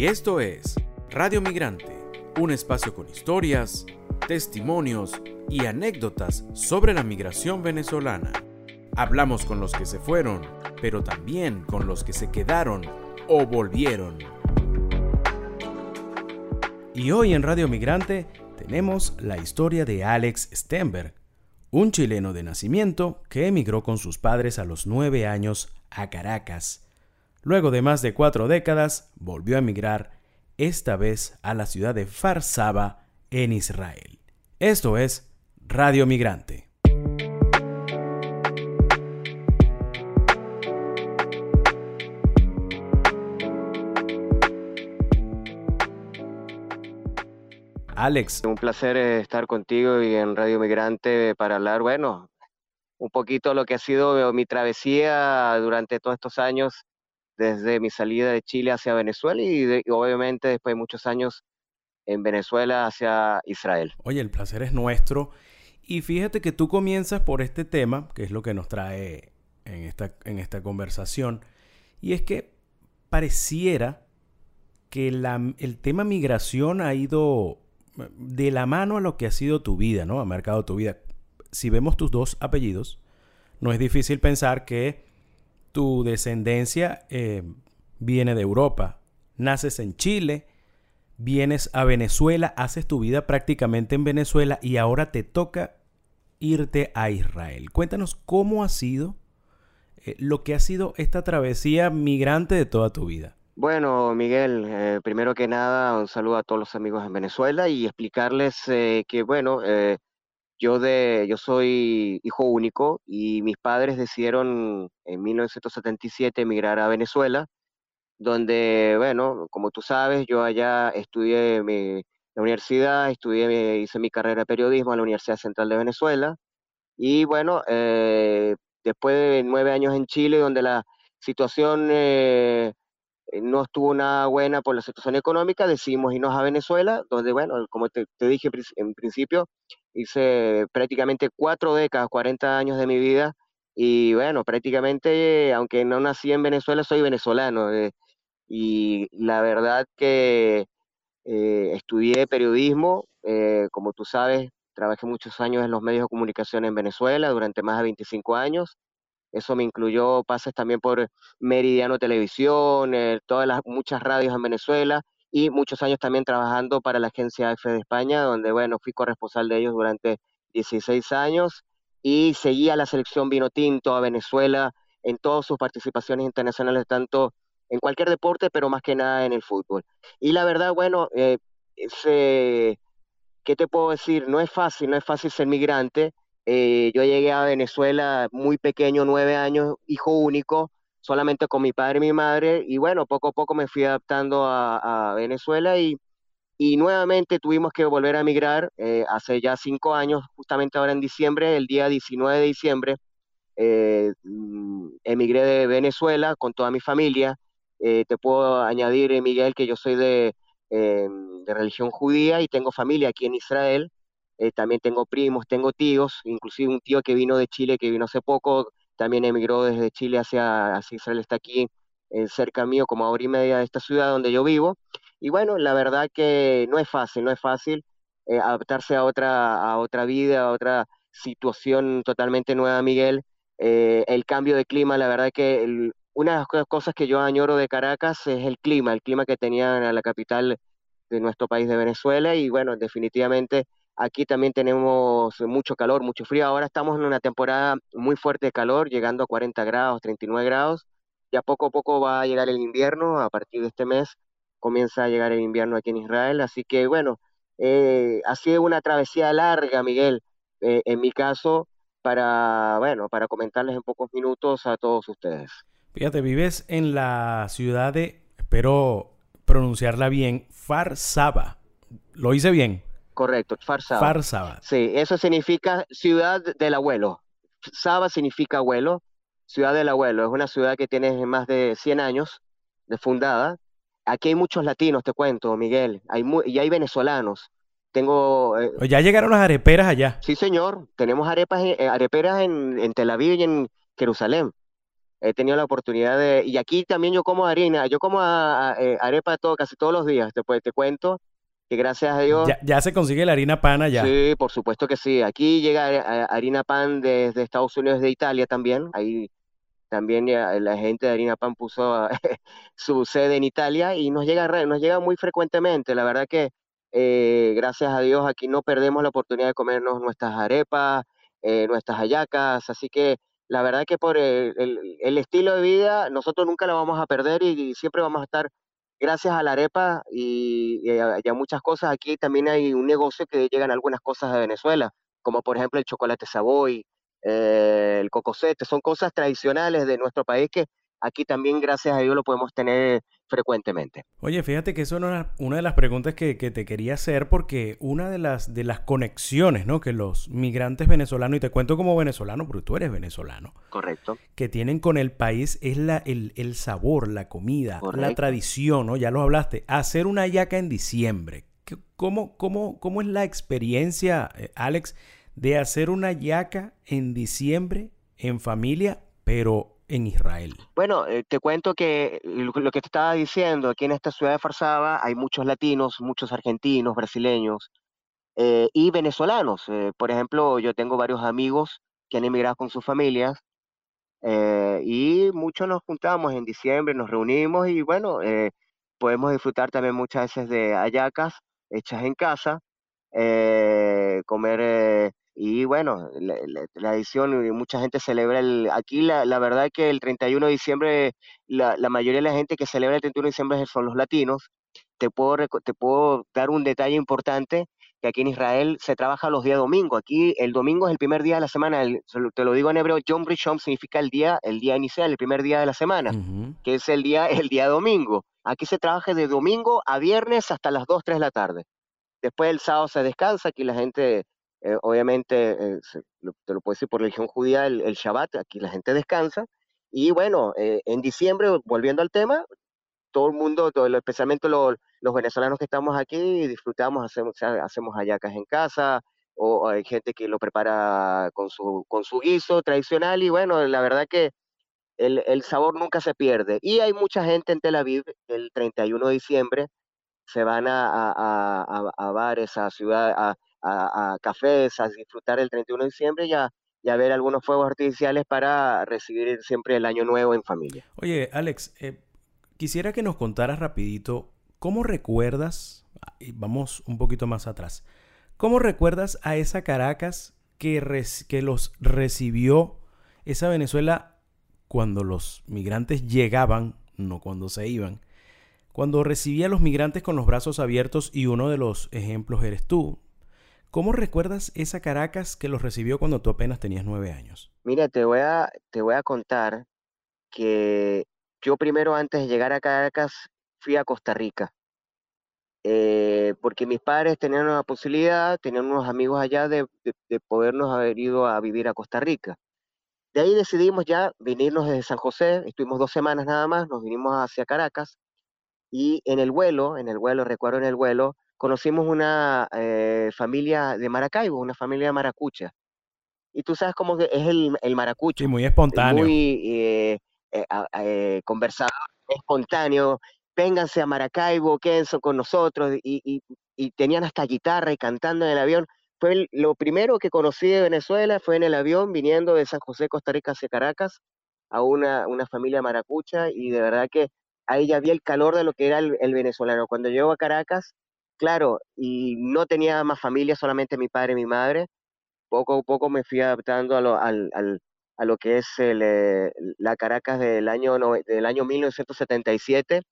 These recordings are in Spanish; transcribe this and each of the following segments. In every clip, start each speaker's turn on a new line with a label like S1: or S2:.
S1: Y esto es Radio Migrante, un espacio con historias, testimonios y anécdotas sobre la migración venezolana. Hablamos con los que se fueron, pero también con los que se quedaron o volvieron. Y hoy en Radio Migrante tenemos la historia de Alex Stenberg, un chileno de nacimiento que emigró con sus padres a los nueve años a Caracas. Luego de más de cuatro décadas, volvió a emigrar, esta vez a la ciudad de Farsaba, en Israel. Esto es Radio Migrante. Alex.
S2: Un placer eh, estar contigo y en Radio Migrante para hablar, bueno, un poquito lo que ha sido mi travesía durante todos estos años, desde mi salida de Chile hacia Venezuela y, obviamente después de muchos años en Venezuela hacia Israel.
S1: Oye, el placer es nuestro. Y fíjate que tú comienzas por este tema, que es lo que nos trae en esta, en esta conversación, y es que pareciera que el tema migración ha ido de la mano a lo que ha sido tu vida, ¿no? Ha marcado tu vida. Si vemos tus dos apellidos, no es difícil pensar que tu descendencia eh, viene de Europa. Naces en Chile, vienes a Venezuela, haces tu vida prácticamente en Venezuela y ahora te toca irte a Israel. Cuéntanos cómo ha sido eh, lo que ha sido esta travesía migrante de toda tu vida.
S2: Bueno, Miguel, eh, primero que nada, un saludo a todos los amigos en Venezuela y explicarles eh, que, bueno, yo, de, yo soy hijo único y mis padres decidieron en 1977 emigrar a Venezuela, donde, bueno, como tú sabes, yo allá estudié mi, la universidad, estudié, hice mi carrera de periodismo en la Universidad Central de Venezuela y, bueno, después de nueve años en Chile, donde la situación eh, no estuvo nada buena por la situación económica, decidimos irnos a Venezuela, donde, bueno, como te, dije en principio, hice prácticamente cuatro décadas, 40 años de mi vida, y bueno, prácticamente, aunque no nací en Venezuela, soy venezolano, eh, y la verdad que eh, estudié periodismo, como tú sabes, trabajé muchos años en los medios de comunicación en Venezuela, durante más de 25 años, eso me incluyó pases también por Meridiano Televisión, eh, todas las muchas radios en Venezuela y muchos años también trabajando para la agencia F de España, donde bueno, fui corresponsal de ellos durante 16 años y seguía la selección vino tinto a Venezuela en todas sus participaciones internacionales, tanto en cualquier deporte, pero más que nada en el fútbol. Y la verdad, bueno, eh, ¿qué te puedo decir? No es fácil, no es fácil ser migrante, eh, yo llegué a Venezuela muy pequeño, nueve años, hijo único, solamente con mi padre y mi madre, y bueno, poco a poco me fui adaptando a, Venezuela y, y, nuevamente tuvimos que volver a emigrar eh, hace ya cinco años, justamente ahora en diciembre, el día 19 de diciembre, eh, mm, emigré de Venezuela con toda mi familia. te puedo añadir, Miguel, que yo soy de, de religión judía y tengo familia aquí en Israel. Eh, también tengo primos, tengo tíos, inclusive un tío que vino de Chile, que vino hace poco, también emigró desde Chile hacia, Israel, está aquí eh, cerca mío, como a hora y media de esta ciudad donde yo vivo. Y bueno, la verdad que no es fácil, no es fácil eh, adaptarse a otra, a otra vida, a otra situación totalmente nueva, Miguel. el cambio de clima, la verdad que una de las cosas que yo añoro de Caracas es el clima, el clima que tenía en la capital de nuestro país de Venezuela y bueno, definitivamente Aquí también tenemos mucho calor, mucho frío. Ahora estamos en una temporada muy fuerte de calor, llegando a 40 grados, 39 grados. Ya poco a poco va a llegar el invierno. A partir de este mes comienza a llegar el invierno aquí en Israel. Así que bueno, eh, ha sido una travesía larga, Miguel, eh, en mi caso, para, bueno, para comentarles en pocos minutos a todos ustedes.
S1: Fíjate, vives en la ciudad de, espero pronunciarla bien, Farsaba. ¿Lo hice bien?
S2: Correcto, Farsaba.
S1: Farsaba.
S2: Sí, eso significa ciudad del abuelo. Saba significa abuelo, ciudad del abuelo. Es una ciudad que tiene más de 100 años de fundada. Aquí hay muchos latinos, te cuento, Miguel. Hay y hay venezolanos. Tengo.
S1: Eh, ya llegaron las areperas allá.
S2: Sí, señor. Tenemos arepas, eh, areperas en, en Tel Aviv y en Jerusalén. he tenido la oportunidad de, y aquí también yo como harina, yo como a- a- eh, arepa todo, casi todos los días, después te cuento que gracias a Dios,
S1: Ya, ya se consigue la harina pana ya.
S2: sí, por supuesto que sí, aquí llega a- harina pan desde Estados Unidos, de Italia también, ahí también ya la gente de Harina Pan puso su sede en Italia y nos llega, nos llega muy frecuentemente. La verdad que eh, gracias a Dios aquí no perdemos la oportunidad de comernos nuestras arepas, eh, nuestras hallacas. Así que la verdad que por el, el- el estilo de vida nosotros nunca la vamos a perder y, siempre vamos a estar gracias a la arepa y, y a, muchas cosas. Aquí también hay un negocio que llegan algunas cosas de Venezuela, como por ejemplo el chocolate Savoy eh, el cocosete, son cosas tradicionales de nuestro país que aquí también, gracias a Dios, lo podemos tener frecuentemente.
S1: Oye, fíjate que eso era una de las preguntas que, que te quería hacer porque una de las, de las conexiones, ¿no? Que los migrantes venezolanos, y te cuento como venezolano porque tú eres venezolano,
S2: Correcto.
S1: que tienen con el país es la, el, el sabor, la comida, la tradición, ¿no? Ya lo hablaste. Hacer una yaca en diciembre. ¿Qué- ¿Cómo, cómo, cómo es la experiencia, eh, Alex, de hacer una yaca en diciembre en familia, pero en Israel?
S2: Bueno, eh, te cuento que lo, que te estaba diciendo, aquí en esta ciudad de Farsaba hay muchos latinos, muchos argentinos, brasileños eh, y venezolanos. Eh, por ejemplo, yo tengo varios amigos que han emigrado con sus familias y muchos nos juntamos en diciembre, nos reunimos y bueno, podemos disfrutar también muchas veces de hallacas hechas en casa, comer y bueno, la, la- y mucha gente celebra el, aquí la, la verdad es que el 31 de diciembre, la, la mayoría de la gente que celebra el 31 de diciembre son los latinos. Te puedo, te puedo dar un detalle importante que aquí en Israel se trabaja los días domingo. Aquí el domingo es el primer día de la semana. el- te lo digo en hebreo, Yom Rishon significa el día, el día inicial, el primer día de la semana, que es el día, el día domingo. Aquí se trabaja de domingo a viernes hasta las 2, 3 de la tarde. Después el sábado se descansa, aquí la gente, eh, obviamente, eh, te lo puedo decir por religión judía, el, el Shabbat, aquí la gente descansa. Y bueno, eh, en diciembre, volviendo al tema, todo el mundo, todo especialmente lo- los venezolanos que estamos aquí, disfrutamos, hacemos, hacemos hallacas en casa, o, hay gente que lo prepara con su, con su guiso tradicional, y bueno, la verdad que el, el sabor nunca se pierde. Y hay mucha gente en Tel Aviv, el 31 de diciembre, se van a, a, a, a- bares, a ciudad, a, a, cafés, a disfrutar el 31 de diciembre y a, ver algunos fuegos artificiales para recibir siempre el año nuevo en familia.
S1: Oye, Alex, eh, quisiera que nos contaras rapidito, ¿cómo recuerdas, vamos un poquito más atrás, ¿cómo recuerdas a esa Caracas que, que los recibió esa Venezuela cuando los migrantes llegaban, no cuando se iban? Cuando recibía a los migrantes con los brazos abiertos y uno de los ejemplos eres tú. ¿Cómo recuerdas esa Caracas que los recibió cuando tú apenas tenías nueve años?
S2: Mira, te voy a, te voy a contar que yo primero antes de llegar a Caracas fui a Costa Rica, eh, porque mis padres tenían una posibilidad, tenían unos amigos allá de, de, de podernos haber ido a vivir a Costa Rica. De ahí decidimos ya venirnos desde San José, estuvimos dos semanas nada más, nos vinimos hacia Caracas y en el vuelo, en el vuelo, recuerdo en el vuelo, conocimos una eh, familia de Maracaibo, una familia maracucha. Y tú sabes cómo es el, el
S1: Sí,
S2: maracucho,
S1: muy espontáneo.
S2: muy eh, eh, eh, conversador, espontáneo. Vénganse a Maracaibo, quédense con nosotros. Y, y- y tenían hasta guitarra y cantando en el avión. Fue el- lo primero que conocí de Venezuela, fue en el avión viniendo de San José, Costa Rica hacia Caracas, a una, una familia maracucha. Y de verdad que ahí ya vi el calor de lo que era el, el venezolano. Cuando llego a Caracas, claro, y no tenía más familia, solamente mi padre y mi madre poco a poco me fui adaptando a lo, al, al- a lo que es eh, la Caracas del año, del año 1977.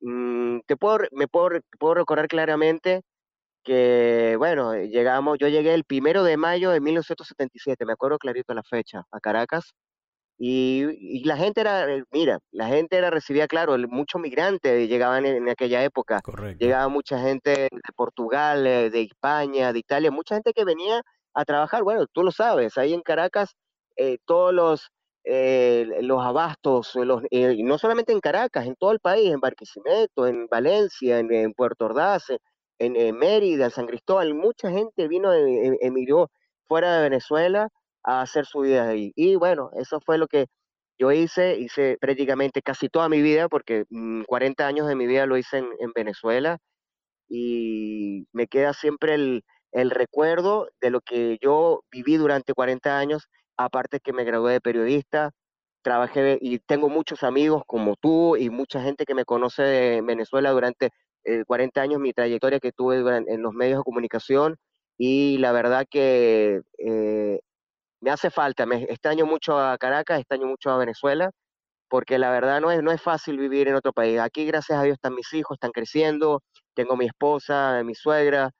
S2: Mm, te puedo, me puedo, puedo recordar claramente que, bueno, llegamos, yo llegué el primero de mayo de 1977, me acuerdo clarito la fecha, a Caracas. Y, y la gente era, eh, mira, la gente era, recibía, claro, muchos migrantes llegaban en, en aquella época.
S1: Correcto.
S2: Llegaba mucha gente de Portugal, eh, de España, de Italia, mucha gente que venía a trabajar. Bueno, tú lo sabes, ahí en Caracas, eh, todos los, eh, los abastos, eh, los, eh, no solamente en Caracas, en todo el país, en Barquisimeto, en Valencia, en, en Puerto Ordaz, en, Mérida, en San Cristóbal, mucha gente vino, emigró fuera de Venezuela a hacer su vida ahí. Y bueno, eso fue lo que yo hice, hice prácticamente casi toda mi vida, porque mm, 40 años de mi vida lo hice en, en Venezuela y me queda siempre el, el recuerdo de lo que yo viví durante 40 años, aparte que me gradué de periodista, trabajé y tengo muchos amigos como tú y mucha gente que me conoce de Venezuela durante eh, 40 años, mi trayectoria que tuve en los medios de comunicación y la verdad que eh, me hace falta, me extraño mucho a Caracas, extraño mucho a Venezuela porque la verdad no es, no es fácil vivir en otro país. Aquí, gracias a Dios, están mis hijos, están creciendo, tengo mi esposa, mi suegra,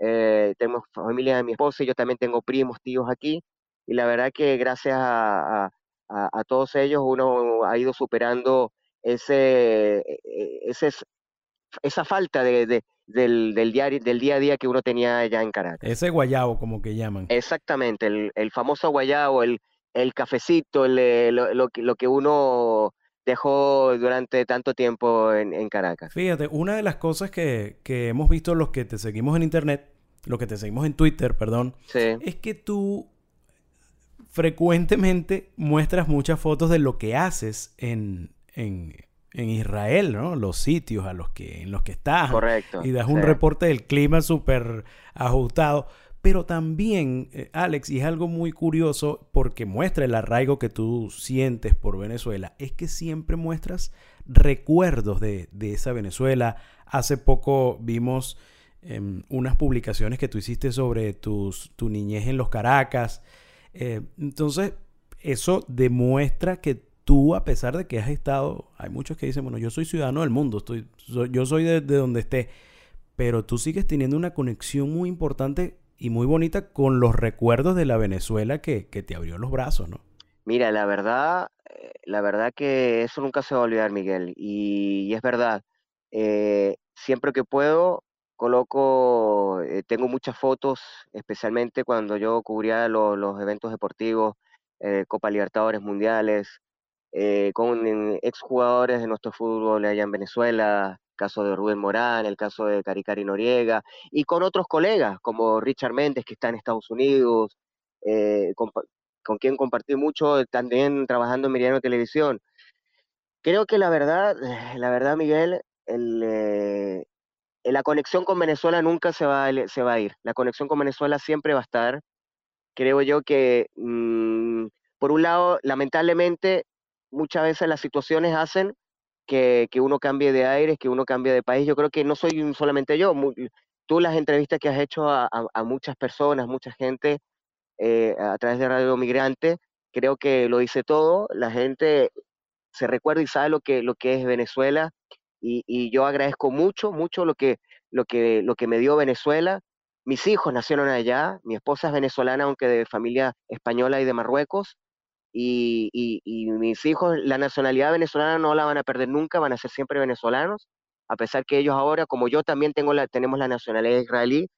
S2: eh, tengo familia de mi esposa y yo también tengo primos, tíos aquí. Y la verdad que gracias a, a- a- todos ellos uno ha ido superando ese, e- e- ese, esa falta de- del, del, diario, del día a día que uno tenía allá en Caracas.
S1: Ese guayabo, como que llaman.
S2: Exactamente, el, el famoso guayabo, el, el cafecito, el, eh, lo, lo que lo que uno dejó durante tanto tiempo en, en Caracas.
S1: Fíjate, una de las cosas que, que hemos visto los que te seguimos en internet, los que te seguimos en Twitter, perdón,
S2: Sí,
S1: es que tú frecuentemente muestras muchas fotos de lo que haces en, en, en Israel, ¿no? Los sitios a los que, en los que estás.
S2: correcto.
S1: Y das
S2: sí.
S1: un reporte del clima súper ajustado. Pero también, eh, Alex, y es algo muy curioso porque muestra el arraigo que tú sientes por Venezuela, es que siempre muestras recuerdos de, de esa Venezuela. Hace poco vimos em, unas publicaciones que tú hiciste sobre tus, tu niñez en los Caracas. Eh, entonces, eso demuestra que tú, a pesar de que has estado, hay muchos que dicen, bueno, yo soy ciudadano del mundo, estoy, yo soy de, de donde esté, pero tú sigues teniendo una conexión muy importante y muy bonita con los recuerdos de la Venezuela que, que te abrió los brazos, ¿no?
S2: Mira, la verdad, eh, la verdad que eso nunca se va a olvidar, Miguel. Y, es verdad, eh, siempre que puedo, coloco, eh, tengo muchas fotos, especialmente cuando yo cubría lo- los eventos deportivos, Copa Libertadores Mundiales, eh, con eh, exjugadores de nuestro fútbol allá en Venezuela, caso de Rubén Morán, el caso de Caricari Noriega, y con otros colegas como Richard Méndez, que está en Estados Unidos, eh, con quien compartí mucho también trabajando en Meridiano Televisión. Creo que la verdad, eh, la verdad, Miguel, el, eh, la conexión con Venezuela nunca se va, a ele- se va a ir. La conexión con Venezuela siempre va a estar. Creo yo que, mm, por un lado, lamentablemente, muchas veces las situaciones hacen que, que uno cambie de aires, que uno cambie de país. Yo creo que no soy solamente yo. tú las entrevistas que has hecho a, a- a muchas personas, mucha gente eh, a través de Radio Migrante, creo que lo dice todo. La gente se recuerda y sabe lo que, lo que es Venezuela y, y yo agradezco mucho, mucho lo que, lo que, lo que me dio Venezuela. Mis hijos nacieron allá, mi esposa es venezolana, aunque de familia española y de Marruecos, y, y, y mis hijos la nacionalidad venezolana no la van a perder nunca, van a ser siempre venezolanos, a pesar que ellos ahora, como yo también tengo la, tenemos la nacionalidad israelí,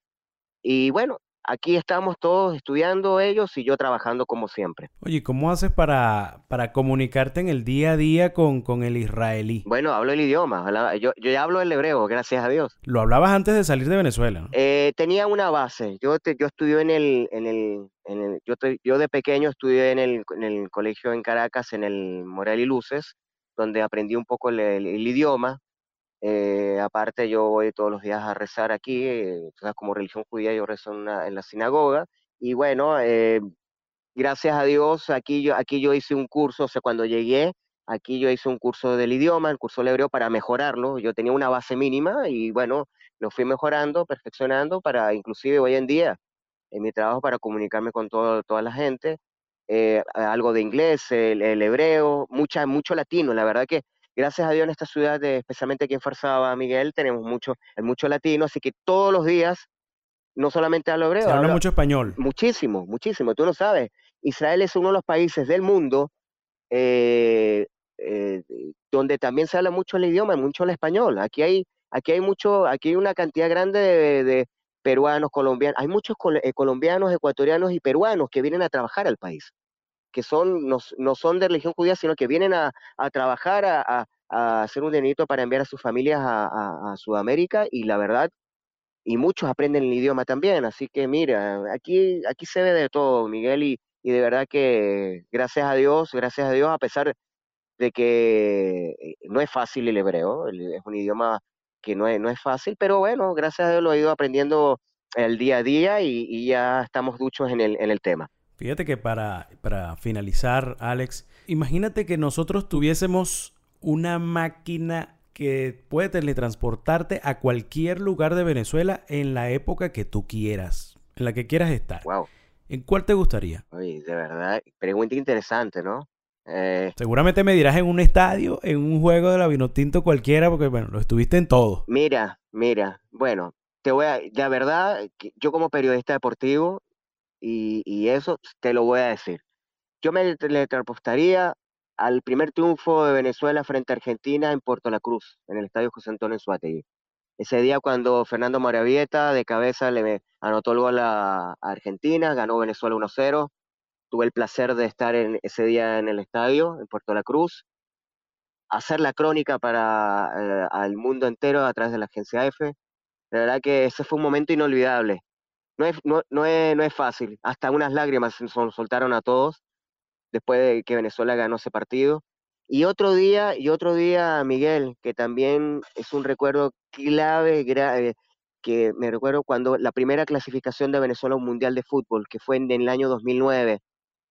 S2: y bueno, aquí estamos todos estudiando ellos y yo trabajando como siempre.
S1: Oye, ¿y ¿cómo haces para, para comunicarte en el día a día con, con el israelí?
S2: Bueno, hablo el idioma, yo, yo ya hablo el hebreo, gracias a Dios.
S1: Lo hablabas antes de salir de Venezuela, ¿no?
S2: Eh, tenía una base. Yo, te- yo estudié en el, en el, en el- yo, te- yo de pequeño estudié en el, en el colegio en Caracas, en el Morel y Luces, donde aprendí un poco el, el- el idioma. Eh, aparte, yo voy todos los días a rezar aquí, eh, como religión judía, yo rezo en la sinagoga. Y bueno, eh, gracias a Dios, aquí yo, aquí yo hice un curso, o sea, cuando llegué, aquí yo hice un curso del idioma, el curso del hebreo para mejorarlo. Yo tenía una base mínima y bueno, lo fui mejorando, perfeccionando para inclusive hoy en día, en mi trabajo para comunicarme con todo, toda la gente, eh, algo de inglés, el, el hebreo, mucha, mucho latino. La verdad que gracias a Dios en esta ciudad, de- especialmente aquí en Farsaba, Miguel, tenemos mucho, mucho latino, así que todos los días, no solamente hablo hebreo,
S1: Se habla
S2: hablo,
S1: mucho español.
S2: Muchísimo, muchísimo, tú lo sabes. Israel es uno de los países del mundo eh, eh, donde también se habla mucho el idioma, mucho el español. Aquí hay, aquí hay mucho, aquí hay una cantidad grande de, de peruanos, colombianos, hay muchos col- eh, colombianos, ecuatorianos y peruanos que vienen a trabajar al país, que son, no, no son de religión judía, sino que vienen a, a trabajar, a, a- hacer un dinerito para enviar a sus familias a, Sudamérica y la verdad y muchos aprenden el idioma también, así que mira, aquí, aquí se ve de todo, Miguel, y, y de verdad que gracias a Dios, gracias a Dios, a pesar de que eh, no es fácil el hebreo, es un idioma que no es, no es fácil, pero bueno, gracias a Dios lo he ido aprendiendo el día a día y, ya estamos duchos en el, en el tema.
S1: Fíjate que para, para finalizar, Alex, imagínate que nosotros tuviésemos una máquina que puede teletransportarte a cualquier lugar de Venezuela en la época que tú quieras, en la que quieras estar.
S2: Wow.
S1: ¿En cuál te gustaría?
S2: Oye, de verdad, pregunta interesante, ¿no?
S1: Eh, Seguramente me dirás en un estadio, en un juego de la Vinotinto cualquiera, porque bueno, lo estuviste en todo.
S2: Mira, mira, bueno, te voy a, la verdad, yo como periodista deportivo, y, eso te lo voy a decir. Yo me teletransportaría al primer triunfo de Venezuela frente a Argentina en Puerto La Cruz, en el Estadio José Antonio Suátegui. Ese día cuando Fernando Maravieta de cabeza le anotó el gol a, Argentina, ganó Venezuela 1-0. Tuve el placer de estar en, ese día en el estadio, en Puerto La Cruz, hacer la crónica para eh, al mundo entero a través de la agencia F. La verdad que ese fue un momento inolvidable. No es, no, es, no es fácil, hasta unas lágrimas se soltaron a todos después de que Venezuela ganó ese partido. Y otro día, y otro día, Miguel, que también es un recuerdo clave, grave, que me recuerdo cuando la primera clasificación de Venezuela a un Mundial de Fútbol, que fue en, el año 2009,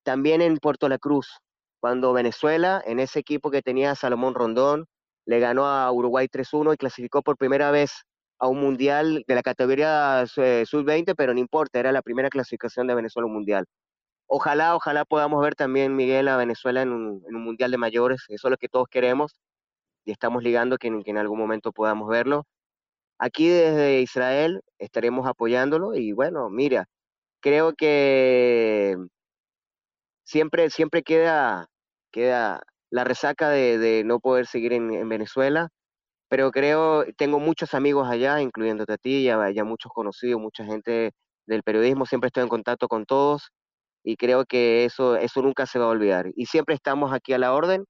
S2: también en Puerto La Cruz, cuando Venezuela, en ese equipo que tenía Salomón Rondón, le ganó a Uruguay 3-1 y clasificó por primera vez a un mundial de la categoría eh, sub-20, pero no importa, era la primera clasificación de Venezuela un mundial. Ojalá, ojalá podamos ver también, Miguel, a Venezuela en un, Mundial de Mayores. Eso es lo que todos queremos y estamos ligando que en, algún momento podamos verlo. Aquí desde Israel estaremos apoyándolo y bueno, mira, creo que siempre, siempre queda, queda la resaca de, no poder seguir en, Venezuela, pero creo, tengo muchos amigos allá, incluyéndote a ti, ya, ya muchos conocidos, mucha gente del periodismo, siempre estoy en contacto con todos y creo que eso, eso nunca se va a olvidar. Y siempre estamos aquí a la orden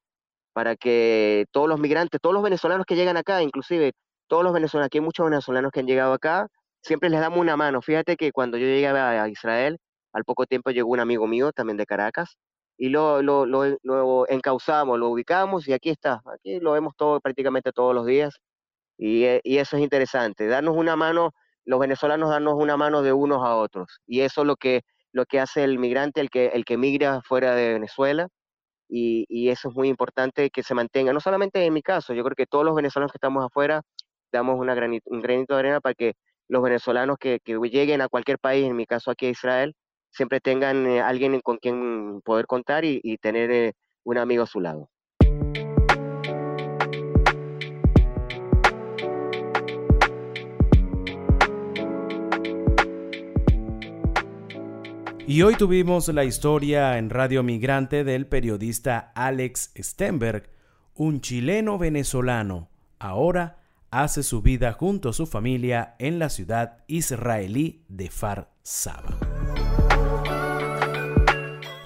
S2: para que todos los migrantes, todos los venezolanos que llegan acá, inclusive todos los venezolanos, aquí hay muchos venezolanos que han llegado acá, siempre les damos una mano. Fíjate que cuando yo llegué a Israel, al poco tiempo llegó un amigo mío también de Caracas y lo, lo, lo, lo encauzamos, lo ubicamos y aquí está, aquí lo vemos todo prácticamente todos los días y, eh, y eso es interesante, darnos una mano, los venezolanos darnos una mano de unos a otros y eso es lo que lo que hace el migrante, el que, el que migra fuera de Venezuela, y, eso es muy importante que se mantenga, no solamente en mi caso, yo creo que todos los venezolanos que estamos afuera damos una un granito de arena para que los venezolanos que, lleguen a cualquier país, en mi caso aquí a Israel, siempre tengan eh, alguien con quien poder contar y, tener eh, un amigo a su lado.
S1: Y hoy tuvimos la historia en Radio Migrante del periodista Alex Stenberg, un chileno venezolano. Ahora hace su vida junto a su familia en la ciudad israelí de Far Saba.